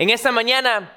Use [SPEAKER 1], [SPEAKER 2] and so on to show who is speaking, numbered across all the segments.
[SPEAKER 1] En esta mañana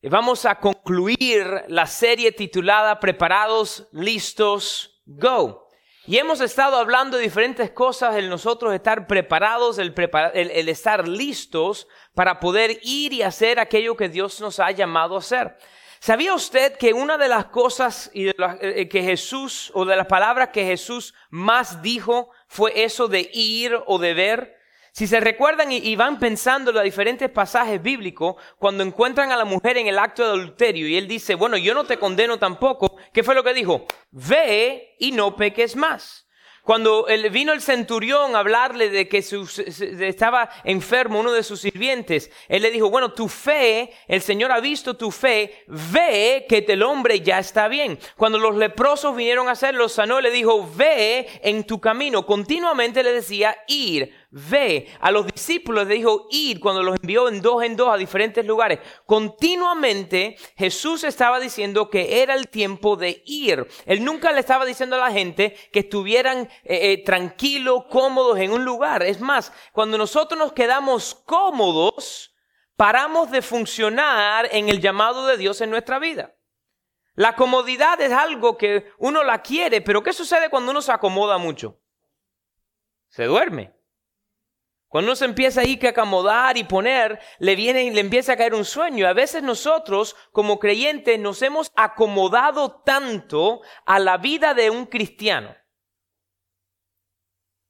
[SPEAKER 1] vamos a concluir la serie titulada Preparados, listos, go. Y hemos estado hablando de diferentes cosas, el nosotros estar preparados, el, el, estar listos para poder ir y hacer aquello que Dios nos ha llamado a hacer. ¿Sabía usted que una de las cosas eh, que Jesús, o de las palabras que Jesús más dijo, fue eso de ir o de ver? Si se recuerdan y, van pensando en los diferentes pasajes bíblicos, cuando encuentran a la mujer en el acto de adulterio y él dice, bueno, yo no te condeno tampoco, ¿qué fue lo que dijo? Ve y no peques más. Cuando vino el centurión a hablarle de que estaba enfermo uno de sus sirvientes, él le dijo, bueno, tu fe, el Señor ha visto tu fe, ve que el hombre ya está bien. Cuando los leprosos vinieron a hacerlo, sanó, le dijo, ve en tu camino. Continuamente le decía, ir, ve. A los discípulos les dijo ir cuando los envió en dos en dos a diferentes lugares. Continuamente Jesús estaba diciendo que era el tiempo de ir. Él nunca le estaba diciendo a la gente que estuvieran eh, eh, tranquilos, cómodos en un lugar. Es más, cuando nosotros nos quedamos cómodos, paramos de funcionar en el llamado de Dios en nuestra vida. La comodidad es algo que uno la quiere, pero ¿qué sucede cuando uno se acomoda mucho? Se duerme. Cuando uno se empieza ahí que acomodar y poner, le viene y le empieza a caer un sueño. A veces nosotros, como creyentes, nos hemos acomodado tanto a la vida de un cristiano.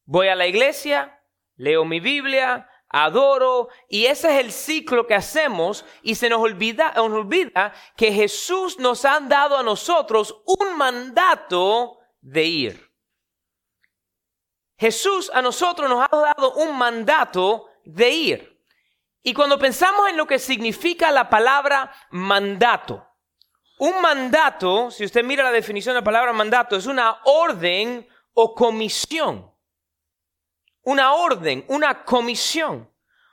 [SPEAKER 1] Voy a la iglesia, leo mi Biblia, adoro, y ese es el ciclo que hacemos, y se nos olvida, nos olvida que Jesús nos ha dado a nosotros un mandato de ir. Jesús a nosotros nos ha dado un mandato de ir. Y cuando pensamos en lo que significa la palabra mandato, un mandato, si usted mira la definición de la palabra mandato, es una orden o comisión. Una orden, una comisión.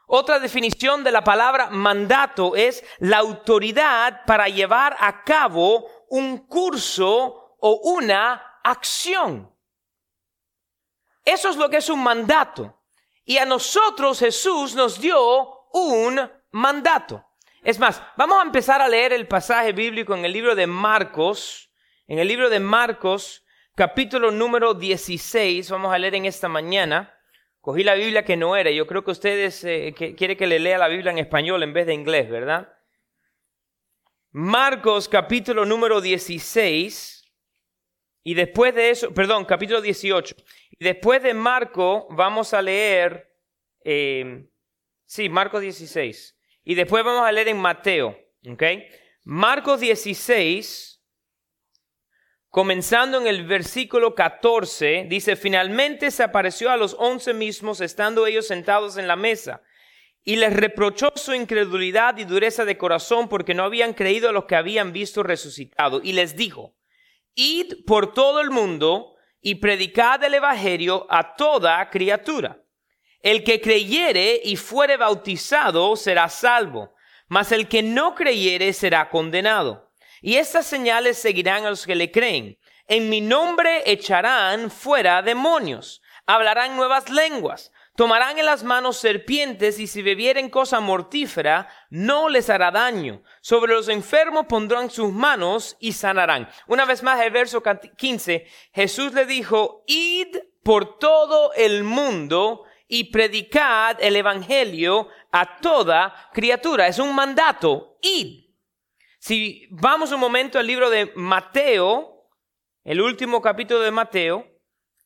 [SPEAKER 1] Otra definición de la palabra mandato es la autoridad para llevar a cabo un curso o una acción. Eso es lo que es un mandato. Y a nosotros Jesús nos dio un mandato. Es más, vamos a empezar a leer el pasaje bíblico en el libro de Marcos, en el libro de Marcos, capítulo número 16, vamos a leer en esta mañana. Cogí la Biblia que no era, yo creo que ustedes eh, quiere que le lea la Biblia en español en vez de inglés, ¿verdad? Marcos capítulo número 16, y después de eso, perdón, capítulo 18. Después de Marco vamos a leer, eh, sí, Marcos 16. Y después vamos a leer en Mateo, ¿ok? Marcos 16, comenzando en el versículo 14, dice, finalmente se apareció a los once mismos, estando ellos sentados en la mesa, y les reprochó su incredulidad y dureza de corazón porque no habían creído a los que habían visto resucitado, y les dijo, Id por todo el mundo y predicad el Evangelio a toda criatura. El que creyere y fuere bautizado será salvo, mas el que no creyere será condenado. Y estas señales seguirán a los que le creen. En mi nombre echarán fuera demonios, hablarán nuevas lenguas, Tomarán en las manos serpientes y si bebieren cosa mortífera, no les hará daño. Sobre los enfermos pondrán sus manos y sanarán. Una vez más, el verso 15, Jesús le dijo, id por todo el mundo y predicad el evangelio a toda criatura. Es un mandato, id. Si vamos un momento al libro de Mateo, el último capítulo de Mateo,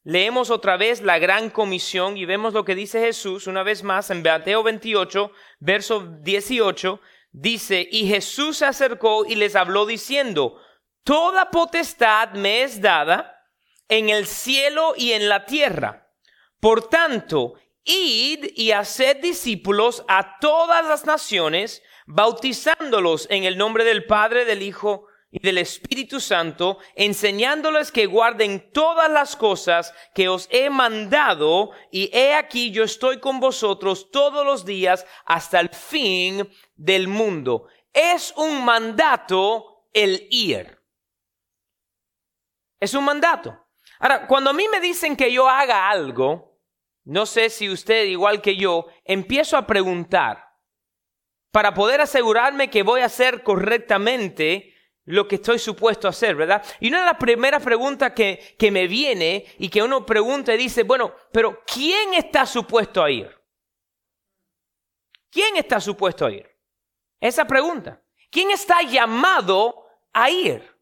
[SPEAKER 1] leemos otra vez la gran comisión y vemos lo que dice Jesús una vez más en Mateo 28, verso 18, dice, y Jesús se acercó y les habló diciendo, Toda potestad me es dada en el cielo y en la tierra. Por tanto, id y haced discípulos a todas las naciones, bautizándolos en el nombre del Padre, del Hijo y del Espíritu Santo, enseñándoles que guarden todas las cosas que os he mandado, y he aquí yo estoy con vosotros todos los días hasta el fin del mundo. Es un mandato el ir. Es un mandato. Ahora, cuando a mí me dicen que yo haga algo, no sé si usted igual que yo, empiezo a preguntar, para poder asegurarme que voy a hacer correctamente lo que estoy supuesto a hacer, ¿verdad? Y una de las primeras preguntas que, que me viene y que uno pregunta y dice, bueno, pero ¿quién está supuesto a ir? ¿Quién está supuesto a ir? Esa pregunta. ¿Quién está llamado a ir?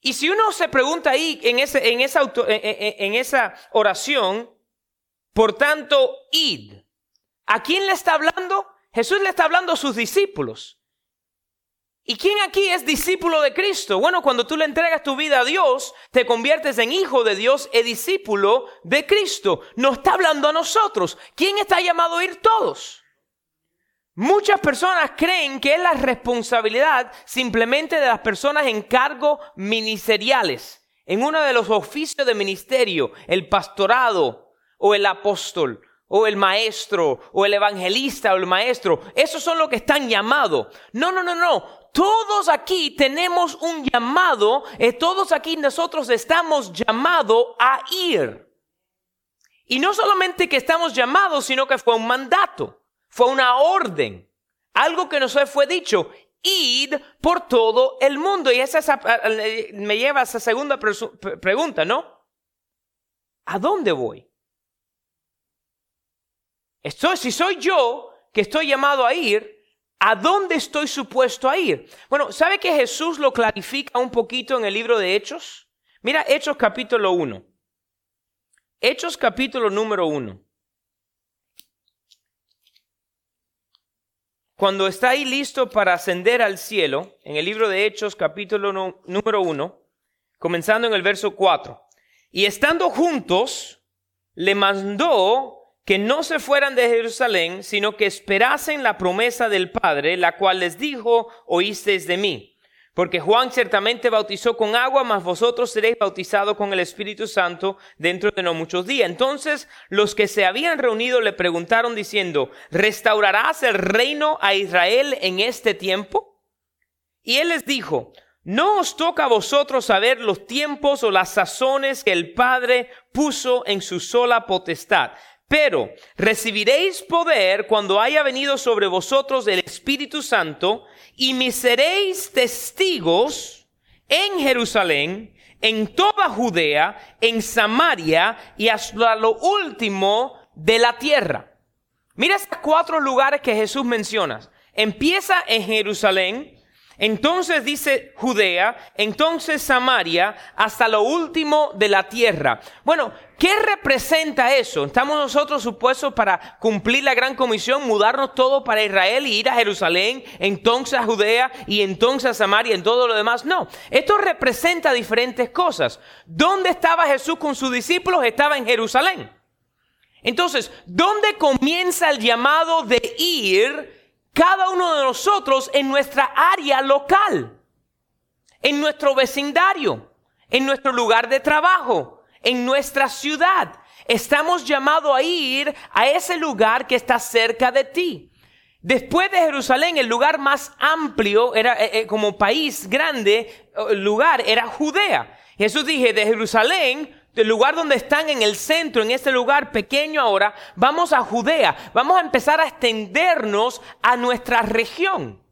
[SPEAKER 1] Y si uno se pregunta ahí en, ese, en, esa, en esa oración, por tanto, id. ¿A quién le está hablando? Jesús le está hablando a sus discípulos. ¿Y quién aquí es discípulo de Cristo? Bueno, cuando tú le entregas tu vida a Dios, te conviertes en hijo de Dios y discípulo de Cristo. No está hablando a nosotros. ¿Quién está llamado a ir todos? Muchas personas creen que es la responsabilidad simplemente de las personas en cargo ministeriales, en uno de los oficios de ministerio, el pastorado o el apóstol o el maestro o el evangelista o el maestro. Esos son los que están llamados. No, no, no, no. Todos aquí tenemos un llamado, eh, todos aquí nosotros estamos llamados a ir. Y no solamente que estamos llamados, sino que fue un mandato, fue una orden, algo que nos fue dicho, id por todo el mundo. Y esa, me lleva a esa segunda pregunta, ¿no? ¿A dónde voy? Estoy, si soy yo que estoy llamado a ir, ¿A dónde estoy supuesto a ir? Bueno, ¿sabe que Jesús lo clarifica un poquito en el libro de Hechos? Mira Hechos capítulo 1. Hechos capítulo número 1. Cuando está ahí listo para ascender al cielo, en el libro de Hechos capítulo número 1, comenzando en el verso 4. Y estando juntos, le mandó que no se fueran de Jerusalén, sino que esperasen la promesa del Padre, la cual les dijo, oísteis de mí. Porque Juan ciertamente bautizó con agua, mas vosotros seréis bautizados con el Espíritu Santo dentro de no muchos días. Entonces los que se habían reunido le preguntaron diciendo, ¿restaurarás el reino a Israel en este tiempo? Y él les dijo, no os toca a vosotros saber los tiempos o las sazones que el Padre puso en su sola potestad pero recibiréis poder cuando haya venido sobre vosotros el Espíritu Santo y me seréis testigos en Jerusalén, en toda Judea, en Samaria y hasta lo último de la tierra. Mira estos cuatro lugares que Jesús menciona. Empieza en Jerusalén, entonces dice Judea, entonces Samaria, hasta lo último de la tierra. Bueno, ¿qué representa eso? Estamos nosotros supuestos para cumplir la gran comisión, mudarnos todo para Israel y ir a Jerusalén, entonces a Judea y entonces a Samaria y en todo lo demás. No, esto representa diferentes cosas. ¿Dónde estaba Jesús con sus discípulos? Estaba en Jerusalén. Entonces, ¿dónde comienza el llamado de ir? Cada uno de nosotros en nuestra área local, en nuestro vecindario, en nuestro lugar de trabajo, en nuestra ciudad. Estamos llamados a ir a ese lugar que está cerca de ti. Después de Jerusalén, el lugar más amplio era eh, eh, como país grande, el lugar era Judea. Jesús dije, de Jerusalén el lugar donde están en el centro, en este lugar pequeño ahora, vamos a Judea, vamos a empezar a extendernos a nuestra región.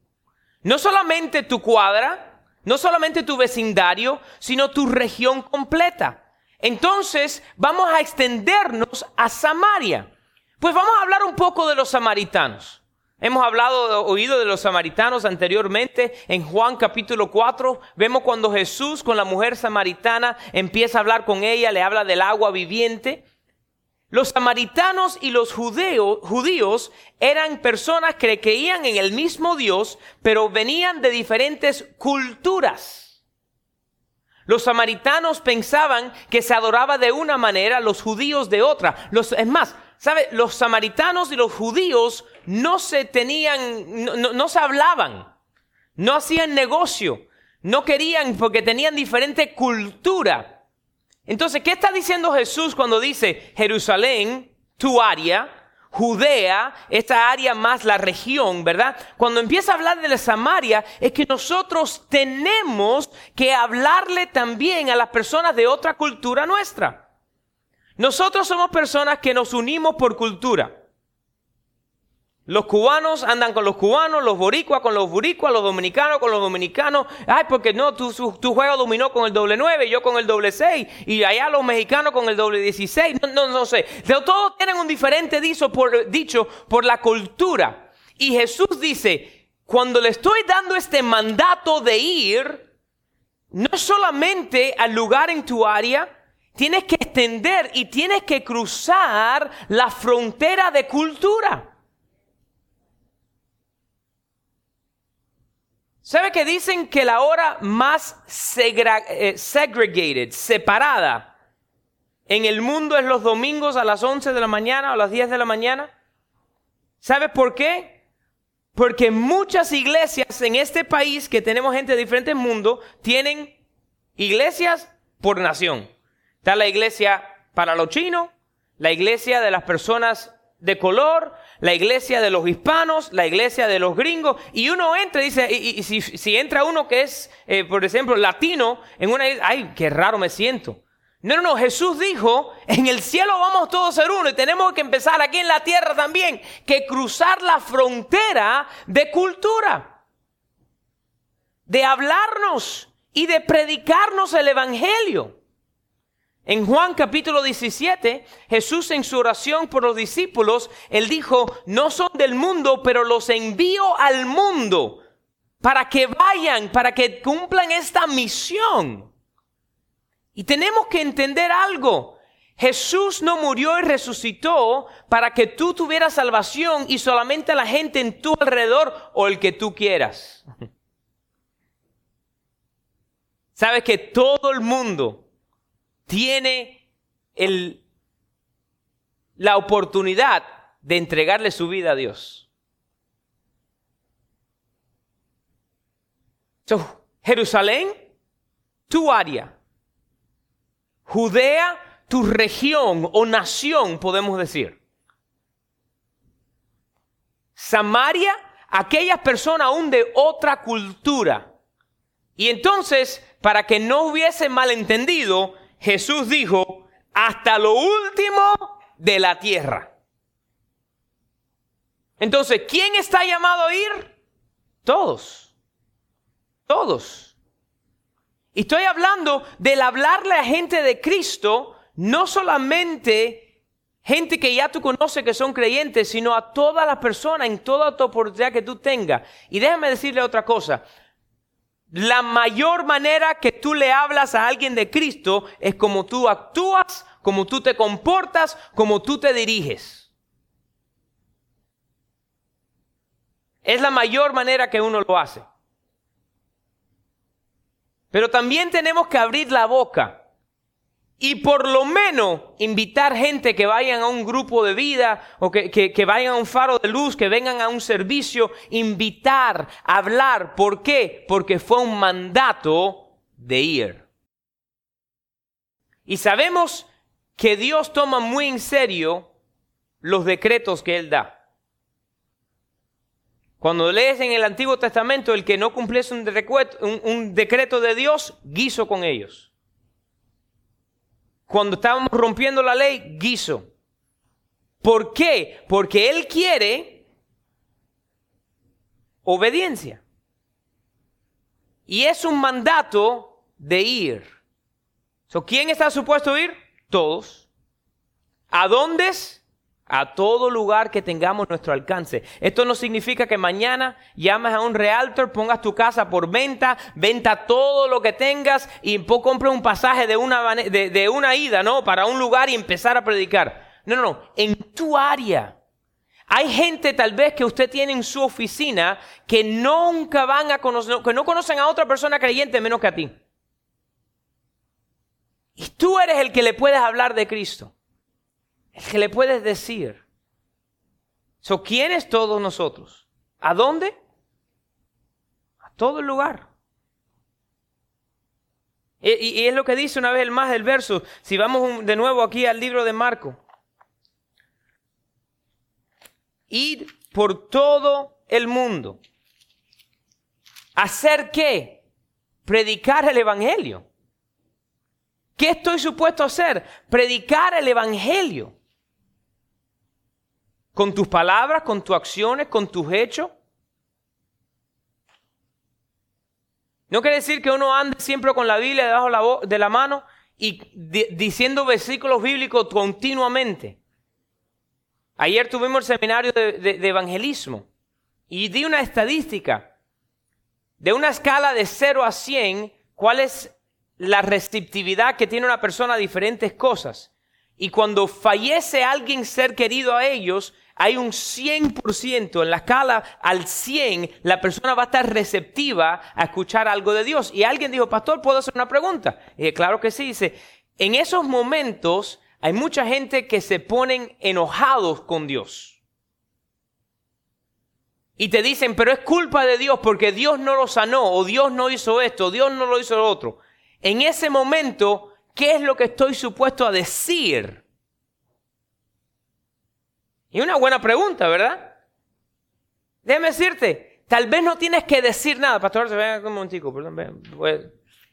[SPEAKER 1] No solamente tu cuadra, no solamente tu vecindario, sino tu región completa. Entonces vamos a extendernos a Samaria. Pues vamos a hablar un poco de los samaritanos. Hemos hablado, oído de los samaritanos anteriormente. En Juan capítulo 4 vemos cuando Jesús con la mujer samaritana empieza a hablar con ella, le habla del agua viviente. Los samaritanos y los judíos eran personas que creían en el mismo Dios, pero venían de diferentes culturas. Los samaritanos pensaban que se adoraba de una manera, los judíos de otra. Los, es más, ¿sabe? Los samaritanos y los judíos no se tenían, no, se hablaban, no hacían negocio, no querían porque tenían diferente cultura. Entonces, ¿qué está diciendo Jesús cuando dice Jerusalén, tu área, Judea, esta área más la región, ¿verdad? Cuando empieza a hablar de la Samaria, es que nosotros tenemos que hablarle también a las personas de otra cultura nuestra. Nosotros somos personas que nos unimos por cultura. Los cubanos andan con los cubanos, los boricuas con los boricuas, los dominicanos con los dominicanos. Ay, porque no, tú, tú juegas dominó con el doble nueve, yo con el doble seis, y allá los mexicanos con el doble dieciséis. No, no, no sé. Todos tienen un diferente dicho por, dicho por la cultura. Y Jesús dice, cuando le estoy dando este mandato de ir, no solamente al lugar en tu área, tienes que extender y tienes que cruzar la frontera de cultura. ¿Sabe que dicen que la hora más eh, segregated, separada en el mundo es los domingos a las 11 de la mañana o a las 10 de la mañana? ¿Sabe por qué? Porque muchas iglesias en este país, que tenemos gente de diferentes mundos, tienen iglesias por nación. Está la iglesia para los chinos, la iglesia de las personas de color, la iglesia de los hispanos, la iglesia de los gringos, y uno entra dice, y, si, entra uno que es, eh, por ejemplo, latino, en una ay, qué raro me siento. No, no, no, Jesús dijo, en el cielo vamos todos a ser uno y tenemos que empezar aquí en la tierra también, que cruzar la frontera de cultura, de hablarnos y de predicarnos el Evangelio. En Juan capítulo 17, Jesús en su oración por los discípulos, él dijo, no son del mundo, pero los envío al mundo para que vayan, para que cumplan esta misión. Y tenemos que entender algo. Jesús no murió y resucitó para que tú tuvieras salvación y solamente la gente en tu alrededor o el que tú quieras. Sabes que todo el mundo tiene el, la oportunidad de entregarle su vida a Dios. Jerusalén, tu área. Judea, tu región o nación, podemos decir. Samaria, aquellas personas aún de otra cultura. Y entonces, para que no hubiese malentendido, Jesús dijo, hasta lo último de la tierra. Entonces, ¿quién está llamado a ir? Todos. Todos. Y estoy hablando del hablarle a gente de Cristo, no solamente gente que ya tú conoces que son creyentes, sino a todas las personas en toda tu oportunidad que tú tengas. Y déjame decirle otra cosa la mayor manera que tú le hablas a alguien de Cristo es como tú actúas, como tú te comportas, como tú te diriges. Es la mayor manera que uno lo hace. Pero también tenemos que abrir la boca y por lo menos invitar gente que vayan a un grupo de vida o que, que, vayan a un faro de luz, que vengan a un servicio, invitar, hablar. ¿Por qué? Porque fue un mandato de ir. Y sabemos que Dios toma muy en serio los decretos que Él da. Cuando lees en el Antiguo Testamento, el que no cumpliese un, un decreto de Dios, guiso con ellos. Cuando estábamos rompiendo la ley, guiso. ¿Por qué? Porque Él quiere obediencia. Y es un mandato de ir. ¿Quién está supuesto ir? Todos. ¿A dónde? A todo lugar que tengamos nuestro alcance. Esto no significa que mañana llames a un realtor, pongas tu casa por venta, venta todo lo que tengas y compres un pasaje de una, de, una ida, ¿no? Para un lugar y empezar a predicar. No, no, no. En tu área. Hay gente tal vez que usted tiene en su oficina que nunca van a conocer, que no conocen a otra persona creyente menos que a ti. Y tú eres el que le puedes hablar de Cristo el que le puedes decir. So, ¿Quiénes todos nosotros? ¿A dónde? A todo el lugar. Y, es lo que dice una vez el más del verso. Si vamos de nuevo aquí al libro de Marco. Ir por todo el mundo. ¿Hacer qué? Predicar el Evangelio. ¿Qué estoy supuesto a hacer? Predicar el Evangelio. Con tus palabras, con tus acciones, con tus hechos. No quiere decir que uno ande siempre con la Biblia debajo de la mano y diciendo versículos bíblicos continuamente. Ayer tuvimos el seminario de, evangelismo y di una estadística de una escala de 0 a 100, cuál es la receptividad que tiene una persona a diferentes cosas. Y cuando fallece alguien ser querido a ellos, hay un 100% en la escala al 100, la persona va a estar receptiva a escuchar algo de Dios. Y alguien dijo, pastor, ¿puedo hacer una pregunta? Y claro que sí, dice, en esos momentos hay mucha gente que se ponen enojados con Dios. Y te dicen, pero es culpa de Dios porque Dios no lo sanó, o Dios no hizo esto, o Dios no lo hizo lo otro. En ese momento, ¿qué es lo que estoy supuesto a decir? Y una buena pregunta, ¿verdad? Déjame decirte, tal vez no tienes que decir nada. Pastor, se venga un momentico, perdón. Pues,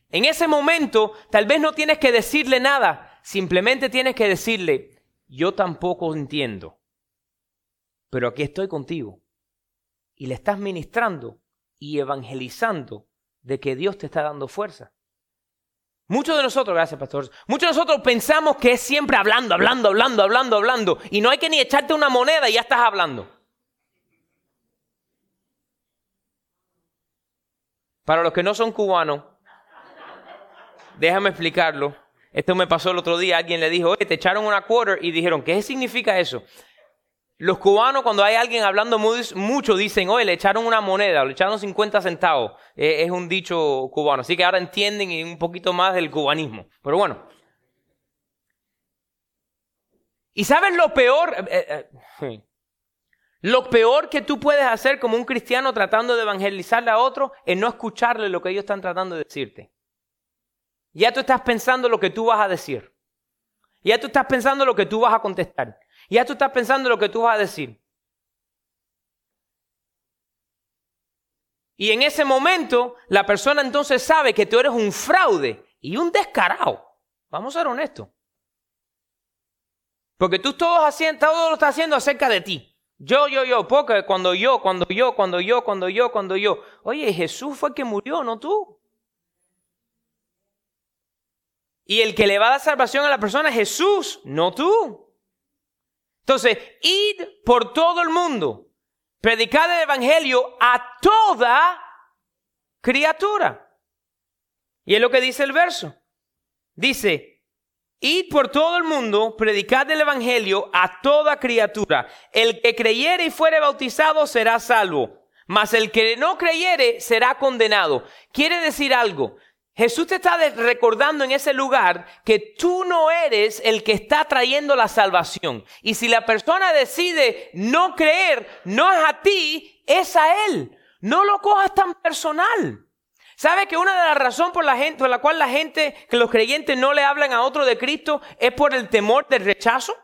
[SPEAKER 1] en ese momento, tal vez no tienes que decirle nada. Simplemente tienes que decirle, yo tampoco entiendo. Pero aquí estoy contigo. Y le estás ministrando y evangelizando de que Dios te está dando fuerza. Muchos de nosotros, gracias pastor, muchos de nosotros pensamos que es siempre hablando, hablando, hablando, hablando, hablando. Y no hay que ni echarte una moneda y ya estás hablando. Para los que no son cubanos, déjame explicarlo. Esto me pasó el otro día. Alguien le dijo, oye, te echaron una quarter y dijeron, ¿qué significa eso? Los cubanos, cuando hay alguien hablando mucho, dicen, oye, le echaron una moneda, le echaron 50 centavos. es un dicho cubano. Así que ahora entienden un poquito más del cubanismo. Pero bueno. ¿Y sabes lo peor? Eh, eh, eh, lo peor que tú puedes hacer como un cristiano tratando de evangelizarle a otro es no escucharle lo que ellos están tratando de decirte. Ya tú estás pensando lo que tú vas a decir. Ya tú estás pensando lo que tú vas a contestar. Ya tú estás pensando lo que tú vas a decir. Y en ese momento, la persona entonces sabe que tú eres un fraude y un descarado. Vamos a ser honestos. Porque tú todo, todo lo estás haciendo acerca de ti. Yo, yo, yo, porque cuando yo, cuando yo, cuando yo, cuando yo, cuando yo. Oye, Jesús fue el que murió, no tú. Y el que le va a dar salvación a la persona es Jesús, no tú. Entonces, id por todo el mundo, predicad el Evangelio a toda criatura. Y es lo que dice el verso. Dice, id por todo el mundo, predicad el Evangelio a toda criatura. El que creyere y fuere bautizado será salvo, mas el que no creyere será condenado. Quiere decir algo. Jesús te está recordando en ese lugar que tú no eres el que está trayendo la salvación. Y si la persona decide no creer, no es a ti, es a Él. No lo cojas tan personal. ¿Sabe que una de las razones por la, gente, por la cual la gente, que los creyentes no le hablan a otro de Cristo, es por el temor del rechazo?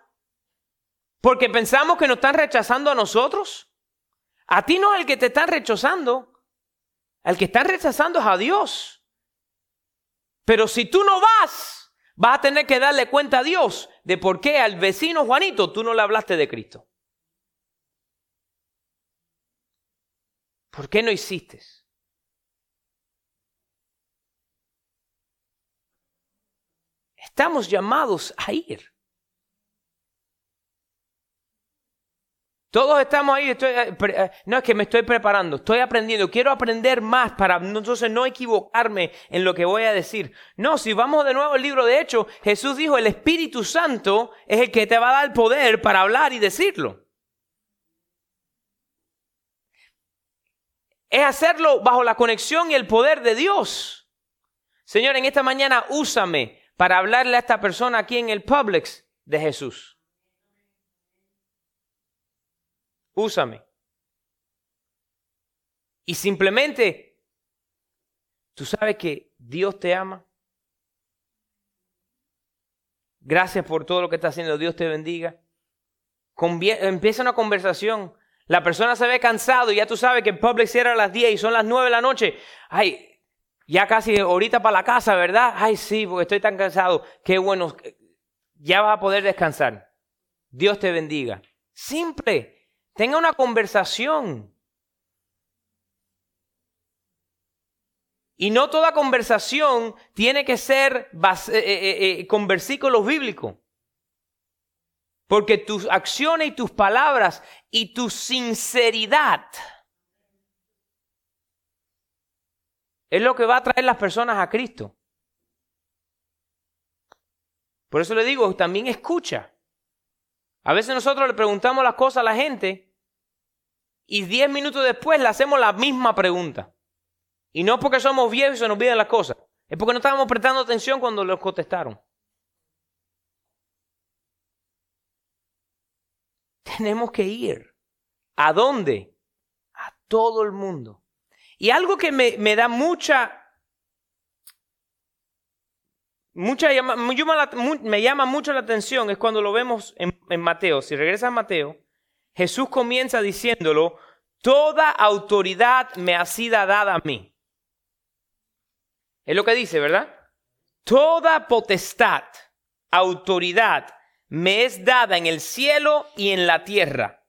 [SPEAKER 1] Porque pensamos que nos están rechazando a nosotros. A ti no es el que te están rechazando. El que están rechazando es a Dios. Pero si tú no vas, vas a tener que darle cuenta a Dios de por qué al vecino Juanito tú no le hablaste de Cristo. ¿Por qué no hiciste? Estamos llamados a ir. Todos estamos ahí, eh, eh, no es que me estoy preparando, estoy aprendiendo, quiero aprender más para entonces no equivocarme en lo que voy a decir. No, si vamos de nuevo al libro de Hechos, Jesús dijo, el Espíritu Santo es el que te va a dar poder para hablar y decirlo. Es hacerlo bajo la conexión y el poder de Dios. Señor, en esta mañana úsame para hablarle a esta persona aquí en el Publix de Jesús. Úsame. Y simplemente, tú sabes que Dios te ama. Gracias por todo lo que está haciendo. Dios te bendiga. empieza una conversación. La persona se ve cansado y ya tú sabes que el public cierra a las 10 y son las 9 de la noche. Ay, ya casi ahorita para la casa, ¿verdad? Ay, sí, porque estoy tan cansado. Qué bueno. Ya vas a poder descansar. Dios te bendiga. Simple. Tenga una conversación. Y no toda conversación tiene que ser eh, eh, eh, con versículos bíblicos. Porque tus acciones y tus palabras y tu sinceridad es lo que va a traer las personas a Cristo. Por eso le digo, también escucha. A veces nosotros le preguntamos las cosas a la gente y diez minutos después le hacemos la misma pregunta. Y no porque somos viejos y se nos olvidan las cosas, es porque no estábamos prestando atención cuando los contestaron. Tenemos que ir. ¿A dónde? A todo el mundo. Y algo que me, me da mucha Mucha me llama mucho la atención es cuando lo vemos en, en Mateo. Si regresa a Mateo, Jesús comienza diciéndolo, toda autoridad me ha sido dada a mí. Es lo que dice, ¿verdad? Toda potestad, autoridad me es dada en el cielo y en la tierra.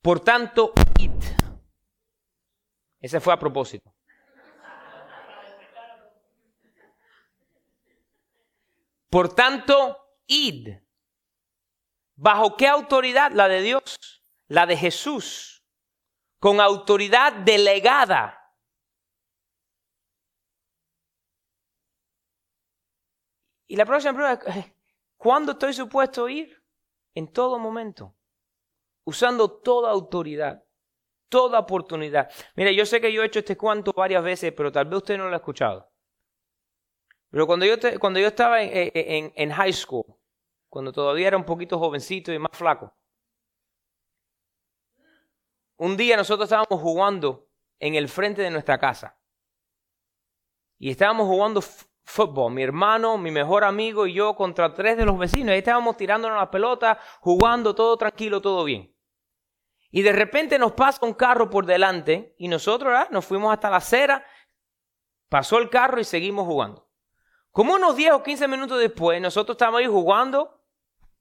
[SPEAKER 1] Por tanto, id. Ese fue a propósito. Por tanto, id. ¿Bajo qué autoridad? La de Dios, la de Jesús, con autoridad delegada. Y la próxima pregunta es, ¿cuándo estoy supuesto a ir? En todo momento, usando toda autoridad, toda oportunidad. Mire, yo sé que yo he hecho este cuento varias veces, pero tal vez usted no lo ha escuchado. Pero cuando yo, cuando yo estaba en, en, high school, cuando todavía era un poquito jovencito y más flaco, un día nosotros estábamos jugando en el frente de nuestra casa. Y estábamos jugando fútbol, mi hermano, mi mejor amigo y yo contra tres de los vecinos. Ahí estábamos tirándonos la pelota, jugando todo tranquilo, todo bien. Y de repente nos pasa un carro por delante y nosotros nos fuimos hasta la acera, pasó el carro y seguimos jugando. Como unos 10 o 15 minutos después, nosotros estamos ahí jugando,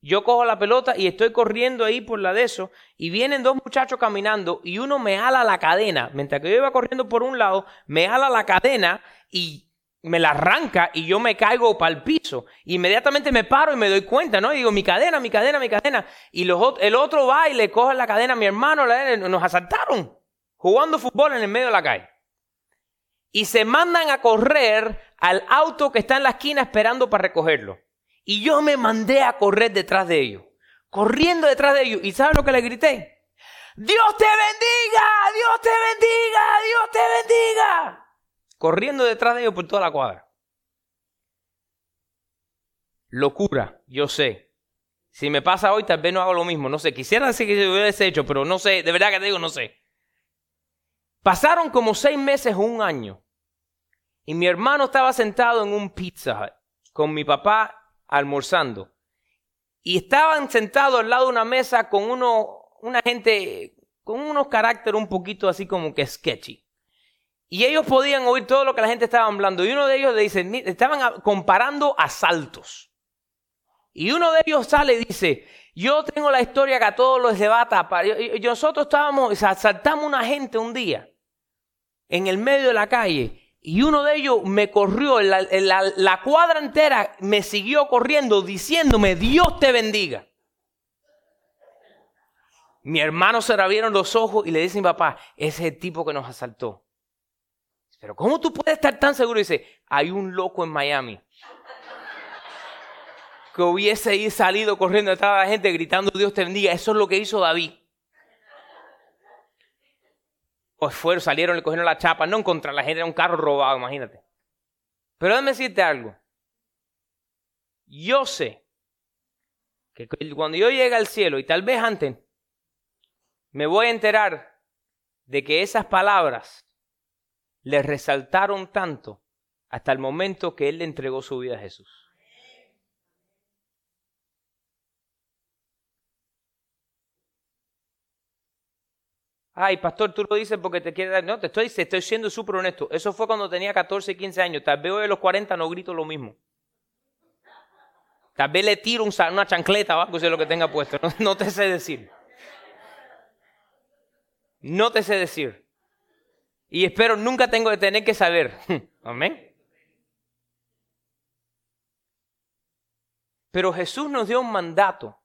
[SPEAKER 1] yo cojo la pelota y estoy corriendo ahí por la de eso, y vienen dos muchachos caminando y uno me ala la cadena, mientras que yo iba corriendo por un lado, me ala la cadena y me la arranca y yo me caigo para el piso. Inmediatamente me paro y me doy cuenta, ¿no? Y digo, mi cadena, mi cadena, mi cadena. Y los, el otro va y le coge la cadena a mi hermano, nos asaltaron, jugando fútbol en el medio de la calle. Y se mandan a correr al auto que está en la esquina esperando para recogerlo. Y yo me mandé a correr detrás de ellos. Corriendo detrás de ellos. ¿Y sabes lo que le grité? Dios te bendiga, Dios te bendiga, Dios te bendiga. Corriendo detrás de ellos por toda la cuadra. Locura, yo sé. Si me pasa hoy, tal vez no hago lo mismo. No sé, quisiera decir que lo hubiese hecho, pero no sé, de verdad que te digo, no sé. Pasaron como seis meses o un año. Y mi hermano estaba sentado en un pizza con mi papá almorzando. Y estaban sentados al lado de una mesa con uno, una gente con unos caracteres un poquito así como que sketchy. Y ellos podían oír todo lo que la gente estaba hablando. Y uno de ellos le dice, estaban comparando asaltos. Y uno de ellos sale y dice, yo tengo la historia que a todos los debata. Nosotros estábamos, asaltamos una gente un día en el medio de la calle y uno de ellos me corrió, la, la, cuadra entera me siguió corriendo diciéndome, Dios te bendiga. Mi hermano se le los ojos y le dice a mi papá, ese es el tipo que nos asaltó. Pero ¿cómo tú puedes estar tan seguro? dice, hay un loco en Miami que hubiese salido corriendo de la gente gritando Dios te bendiga. Eso es lo que hizo David. Pues fueron, salieron, le cogieron la chapa, no contra la gente, era un carro robado, imagínate. Pero déjame decirte algo. Yo sé que cuando yo llegue al cielo, y tal vez antes, me voy a enterar de que esas palabras le resaltaron tanto hasta el momento que Él le entregó su vida a Jesús. Ay, pastor, tú lo dices porque te quieres dar. No, te estoy, estoy siendo súper honesto. Eso fue cuando tenía 14, 15 años. Tal vez hoy a los 40 no grito lo mismo. Tal vez le tiro una chancleta o algo, si lo que tenga puesto. no te sé decir. No te sé decir. Y espero nunca tengo que tener que saber. Amén. Pero Jesús nos dio un mandato.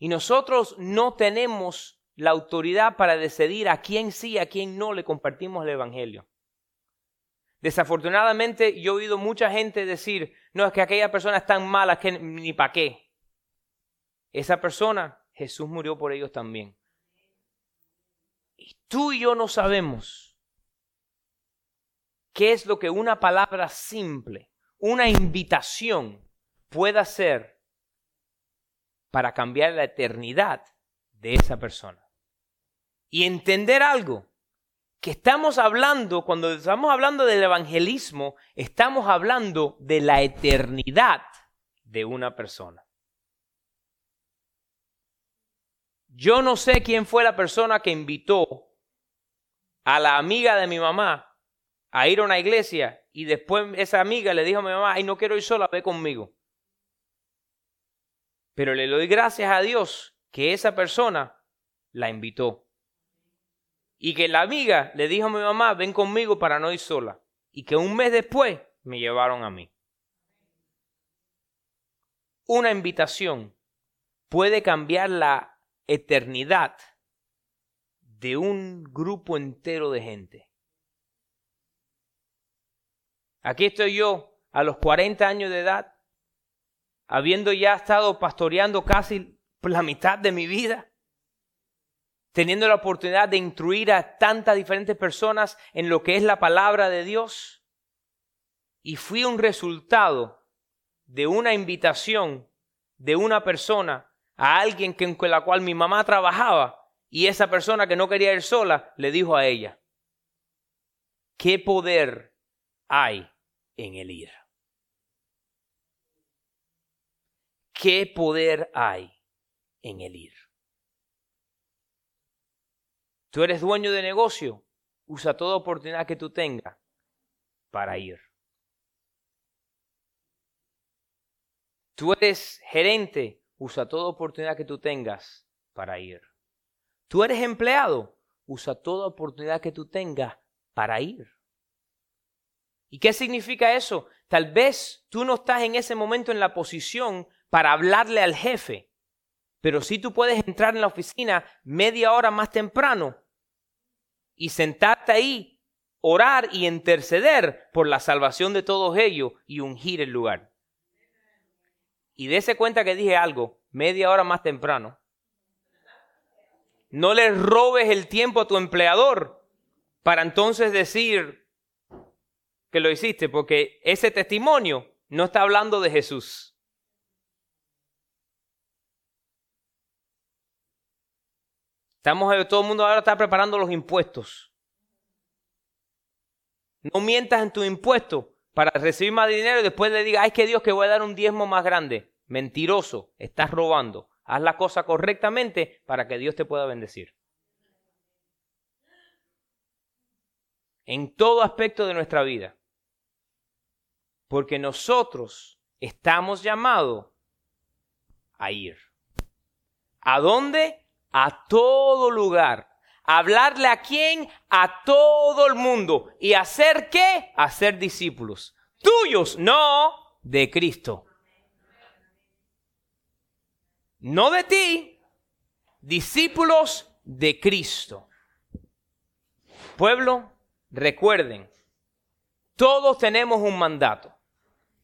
[SPEAKER 1] Y nosotros no tenemos la autoridad para decidir a quién sí y a quién no le compartimos el Evangelio. Desafortunadamente yo he oído mucha gente decir, no, es que aquella persona es tan mala que ni para qué. Esa persona, Jesús murió por ellos también. Y tú y yo no sabemos qué es lo que una palabra simple, una invitación puede hacer para cambiar la eternidad de esa persona. Y entender algo, que estamos hablando, cuando estamos hablando del evangelismo, estamos hablando de la eternidad de una persona. Yo no sé quién fue la persona que invitó a la amiga de mi mamá a ir a una iglesia y después esa amiga le dijo a mi mamá, ay, no quiero ir sola, ve conmigo. Pero le doy gracias a Dios que esa persona la invitó. Y que la amiga le dijo a mi mamá, ven conmigo para no ir sola. Y que un mes después me llevaron a mí. Una invitación puede cambiar la eternidad de un grupo entero de gente. Aquí estoy yo a los 40 años de edad, habiendo ya estado pastoreando casi la mitad de mi vida teniendo la oportunidad de instruir a tantas diferentes personas en lo que es la palabra de Dios. Y fui un resultado de una invitación de una persona a alguien con la cual mi mamá trabajaba y esa persona que no quería ir sola le dijo a ella, ¿qué poder hay en el ir? ¿Qué poder hay en el ir? Tú eres dueño de negocio, usa toda oportunidad que tú tengas para ir. Tú eres gerente, usa toda oportunidad que tú tengas para ir. Tú eres empleado, usa toda oportunidad que tú tengas para ir. ¿Y qué significa eso? Tal vez tú no estás en ese momento en la posición para hablarle al jefe, pero si tú puedes entrar en la oficina media hora más temprano y sentarte ahí, orar y interceder por la salvación de todos ellos y ungir el lugar. Y dése cuenta que dije algo media hora más temprano. No le robes el tiempo a tu empleador para entonces decir que lo hiciste, porque ese testimonio no está hablando de Jesús. Estamos, eh, todo el mundo ahora está preparando los impuestos. No mientas en tu impuesto para recibir más dinero y después le digas, ay, que Dios que voy a dar un diezmo más grande. Mentiroso, estás robando. Haz la cosa correctamente para que Dios te pueda bendecir. En todo aspecto de nuestra vida. Porque nosotros estamos llamados a ir. ¿A dónde? A todo lugar. Hablarle a quién? A todo el mundo. ¿Y hacer qué? Hacer discípulos. Tuyos, no de Cristo. No de ti, discípulos de Cristo. Pueblo, recuerden, todos tenemos un mandato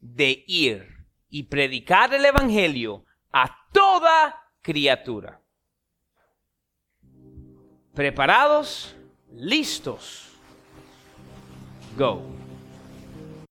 [SPEAKER 1] de ir y predicar el Evangelio a toda criatura preparados, listos. Go.